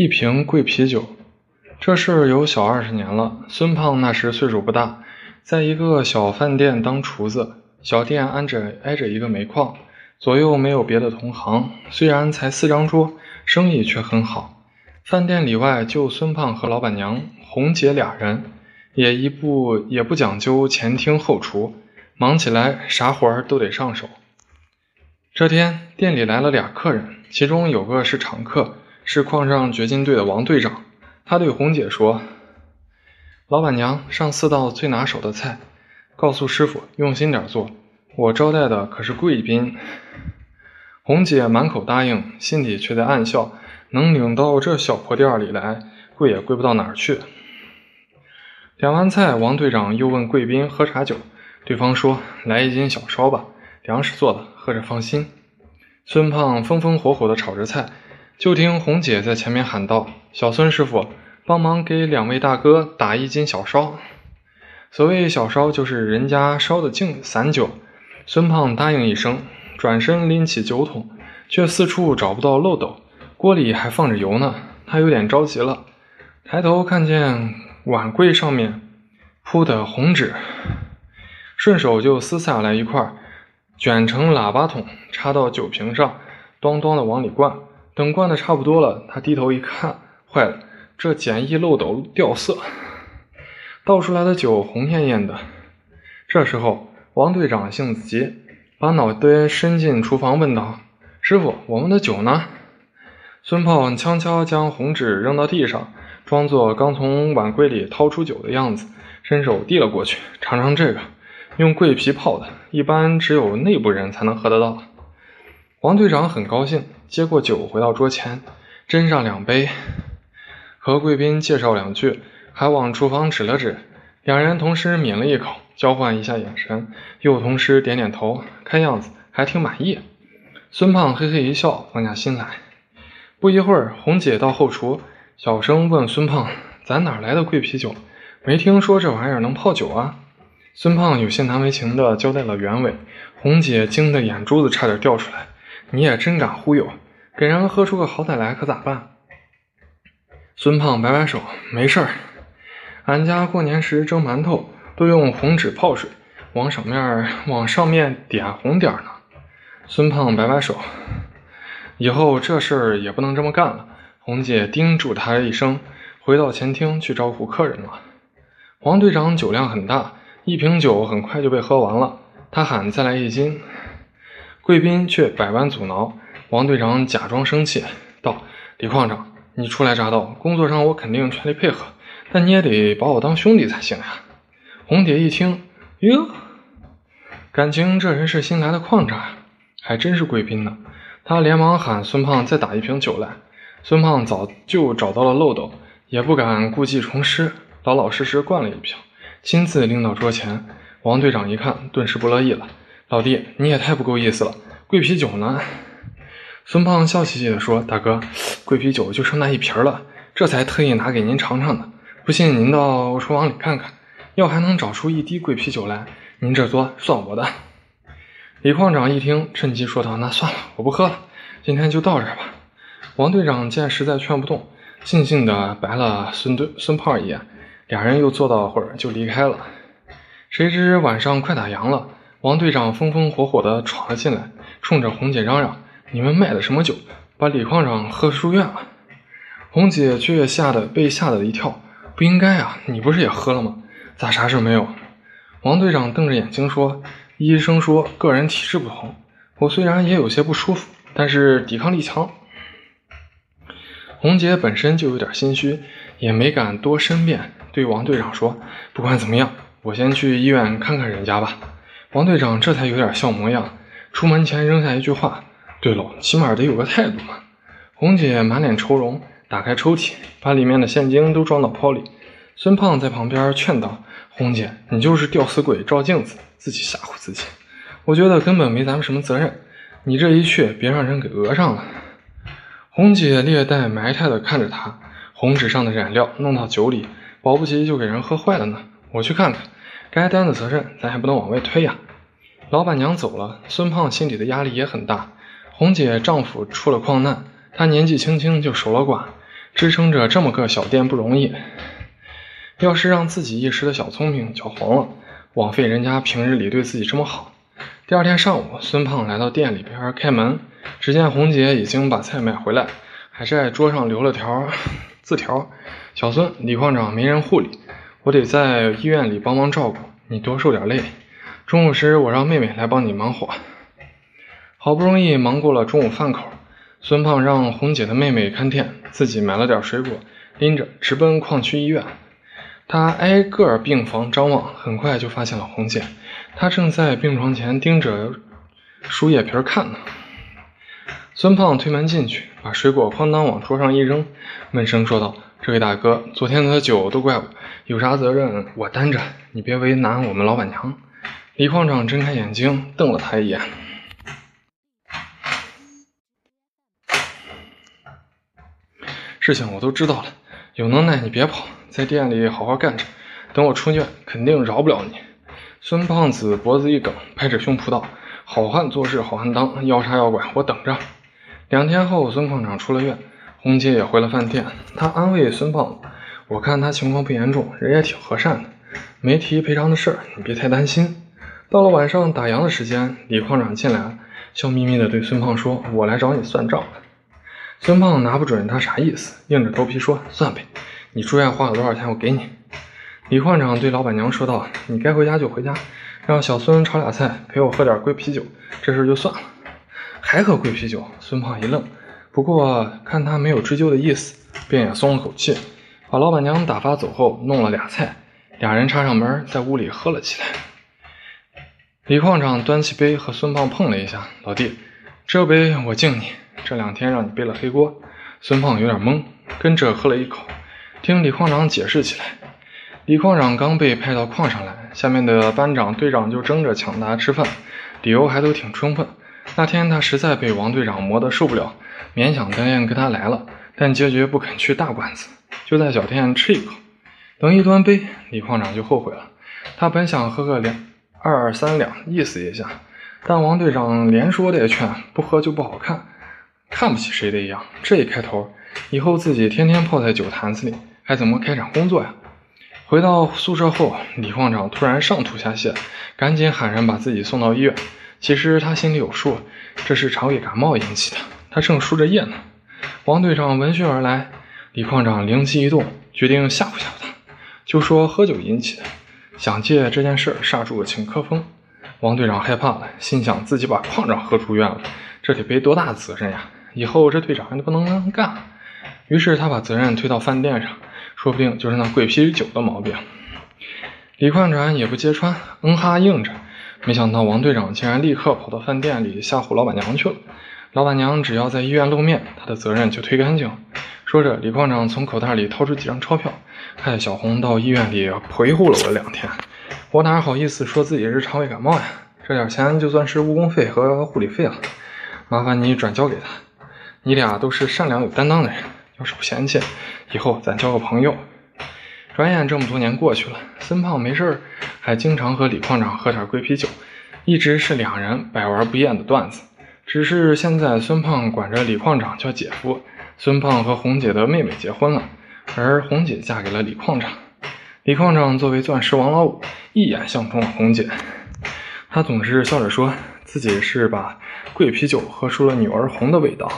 一瓶桂啤酒。这事儿有小二十年了。孙胖那时岁数不大，在一个小饭店当厨子。小店挨着挨着一个煤矿，左右没有别的同行。虽然才四张桌，生意却很好。饭店里外就孙胖和老板娘红姐俩人，也一不也不讲究前厅后厨，忙起来啥活儿都得上手。这天店里来了俩客人，其中有个是常客，是矿上掘金队的王队长。他对红姐说：“老板娘，上四道最拿手的菜。”告诉师傅用心点做，我招待的可是贵宾。红姐满口答应，心里却在暗笑：能领到这小破店里来，贵也贵不到哪儿去。点完菜，王队长又问贵宾喝啥酒，对方说：“来一斤小烧吧，粮食做的，喝着放心。”孙胖风风火火地炒着菜，就听红姐在前面喊道：“小孙师傅，帮忙给两位大哥打一斤小烧。”所谓小烧，就是人家烧的净散酒。孙胖答应一声，转身拎起酒桶，却四处找不到漏斗，锅里还放着油呢。他有点着急了，抬头看见碗柜上面铺的红纸，顺手就撕下来一块，卷成喇叭筒，插到酒瓶上，咣咣的往里灌。等灌的差不多了，他低头一看，坏了，这简易漏斗掉色。倒出来的酒红艳艳的。这时候，王队长性子急，把脑袋伸进厨房问道：“师傅，我们的酒呢？”孙胖悄悄将红纸扔到地上，装作刚从碗柜里掏出酒的样子，伸手递了过去：“尝尝这个，用桂皮泡的，一般只有内部人才能喝得到。”王队长很高兴，接过酒回到桌前，斟上两杯，和贵宾介绍两句。还往厨房指了指，两人同时抿了一口，交换一下眼神，又同时点点头，看样子还挺满意。孙胖嘿嘿一笑，放下心来。不一会儿，红姐到后厨，小声问孙胖：“咱哪来的桂啤酒？没听说这玩意儿能泡酒啊？”孙胖有些难为情地交代了原委。红姐惊得眼珠子差点掉出来：“你也真敢忽悠，给人喝出个好歹来，可咋办？”孙胖摆摆手：“没事儿。”俺家过年时蒸馒头都用红纸泡水，往上面往上面点红点儿呢。孙胖摆摆手，以后这事儿也不能这么干了。红姐叮嘱他一声，回到前厅去招呼客人了。黄队长酒量很大，一瓶酒很快就被喝完了。他喊再来一斤，贵宾却百般阻挠。王队长假装生气道：“李矿长，你初来乍到，工作上我肯定全力配合。”但你也得把我当兄弟才行呀！红姐一听，哟，感情这人是新来的矿长，还真是贵宾呢。她连忙喊孙胖再打一瓶酒来。孙胖早就找到了漏斗，也不敢故技重施，老老实实灌了一瓶，亲自拎到桌前。王队长一看，顿时不乐意了：“老弟，你也太不够意思了！桂啤酒呢？”孙胖笑嘻嘻地说：“大哥，桂啤酒就剩那一瓶了，这才特意拿给您尝尝的。”不信您到厨房里看看，要还能找出一滴桂皮酒来，您这桌算我的。李矿长一听，趁机说道：“那算了，我不喝了，今天就到这儿吧。”王队长见实在劝不动，悻悻地白了孙队孙胖一眼，俩人又坐到会儿就离开了。谁知晚上快打烊了，王队长风风火火地闯了进来，冲着红姐嚷嚷：“你们卖的什么酒？把李矿长喝住院了！”红姐却吓得被吓得一跳。不应该啊！你不是也喝了吗？咋啥事没有？王队长瞪着眼睛说：“医生说个人体质不同，我虽然也有些不舒服，但是抵抗力强。”红姐本身就有点心虚，也没敢多申辩，对王队长说：“不管怎么样，我先去医院看看人家吧。”王队长这才有点笑模样，出门前扔下一句话：“对喽，起码得有个态度嘛。”红姐满脸愁容。打开抽屉，把里面的现金都装到包里。孙胖在旁边劝道：“红姐，你就是吊死鬼照镜子，自己吓唬自己。我觉得根本没咱们什么责任。你这一去，别让人给讹上了。”红姐略带埋汰的看着他，红纸上的染料弄到酒里，保不齐就给人喝坏了呢。我去看看，该担的责任咱还不能往外推呀。老板娘走了，孙胖心里的压力也很大。红姐丈夫出了矿难。她年纪轻轻就守了寡，支撑着这么个小店不容易。要是让自己一时的小聪明搅黄了，枉费人家平日里对自己这么好。第二天上午，孙胖来到店里边开门，只见红姐已经把菜买回来，还在桌上留了条 字条：“小孙，李矿长没人护理，我得在医院里帮忙照顾，你多受点累。中午时我让妹妹来帮你忙活。”好不容易忙过了中午饭口，孙胖让红姐的妹妹看店，自己买了点水果，拎着直奔矿区医院。他挨个病房张望，很快就发现了红姐。她正在病床前盯着输液瓶看呢。孙胖推门进去，把水果哐当往桌上一扔，闷声说道：“这位大哥，昨天的酒都怪我，有啥责任我担着，你别为难我们老板娘。”李矿长睁开眼睛，瞪了他一眼。事情我都知道了，有能耐你别跑，在店里好好干着。等我出院，肯定饶不了你。孙胖子脖子一梗，拍着胸脯道：“好汉做事好汉当，要杀要剐我等着。”两天后，孙矿长出了院，红姐也回了饭店。她安慰孙胖子：“我看他情况不严重，人也挺和善的，没提赔偿的事儿，你别太担心。”到了晚上打烊的时间，李矿长进来了，笑眯眯地对孙胖说：“我来找你算账。”孙胖拿不准他啥意思，硬着头皮说：“算呗，你住院花了多少钱，我给你。”李矿长对老板娘说道：“你该回家就回家，让小孙炒俩菜，陪我喝点贵啤酒，这事就算了。”还喝贵啤酒？孙胖一愣，不过看他没有追究的意思，便也松了口气，把老板娘打发走后，弄了俩菜，俩人插上门，在屋里喝了起来。李矿长端起杯和孙胖碰了一下：“老弟，这杯我敬你。”这两天让你背了黑锅，孙胖有点懵，跟着喝了一口，听李矿长解释起来。李矿长刚被派到矿上来，下面的班长、队长就争着抢他吃饭，理由还都挺充分。那天他实在被王队长磨得受不了，勉强答应跟他来了，但坚决不肯去大馆子，就在小店吃一口。等一端杯，李矿长就后悔了。他本想喝个两二二三两意思一下，但王队长连说带劝，不喝就不好看。看不起谁的一样，这一开头，以后自己天天泡在酒坛子里，还怎么开展工作呀？回到宿舍后，李矿长突然上吐下泻，赶紧喊人把自己送到医院。其实他心里有数，这是肠胃感冒引起的。他正输着液呢。王队长闻讯而来，李矿长灵机一动，决定吓唬吓唬他，就说喝酒引起的，想借这件事刹住请客风。王队长害怕了，心想自己把矿长喝出院了，这得背多大的责任呀？以后这队长就不能干了，于是他把责任推到饭店上，说不定就是那贵啤酒的毛病。李矿长也不揭穿，嗯哈应着。没想到王队长竟然立刻跑到饭店里吓唬老板娘去了。老板娘只要在医院露面，他的责任就推干净。说着，李矿长从口袋里掏出几张钞票，害小红到医院里陪护了我两天，我哪好意思说自己是肠胃感冒呀？这点钱就算是误工费和护理费了，麻烦你转交给他。你俩都是善良有担当的人，要是不嫌弃，以后咱交个朋友。转眼这么多年过去了，孙胖没事还经常和李矿长喝点贵啤酒，一直是两人百玩不厌的段子。只是现在孙胖管着李矿长叫姐夫，孙胖和红姐的妹妹结婚了，而红姐嫁给了李矿长。李矿长作为钻石王老五，一眼相中了红姐，他总是笑着说自己是把桂啤酒喝出了女儿红的味道。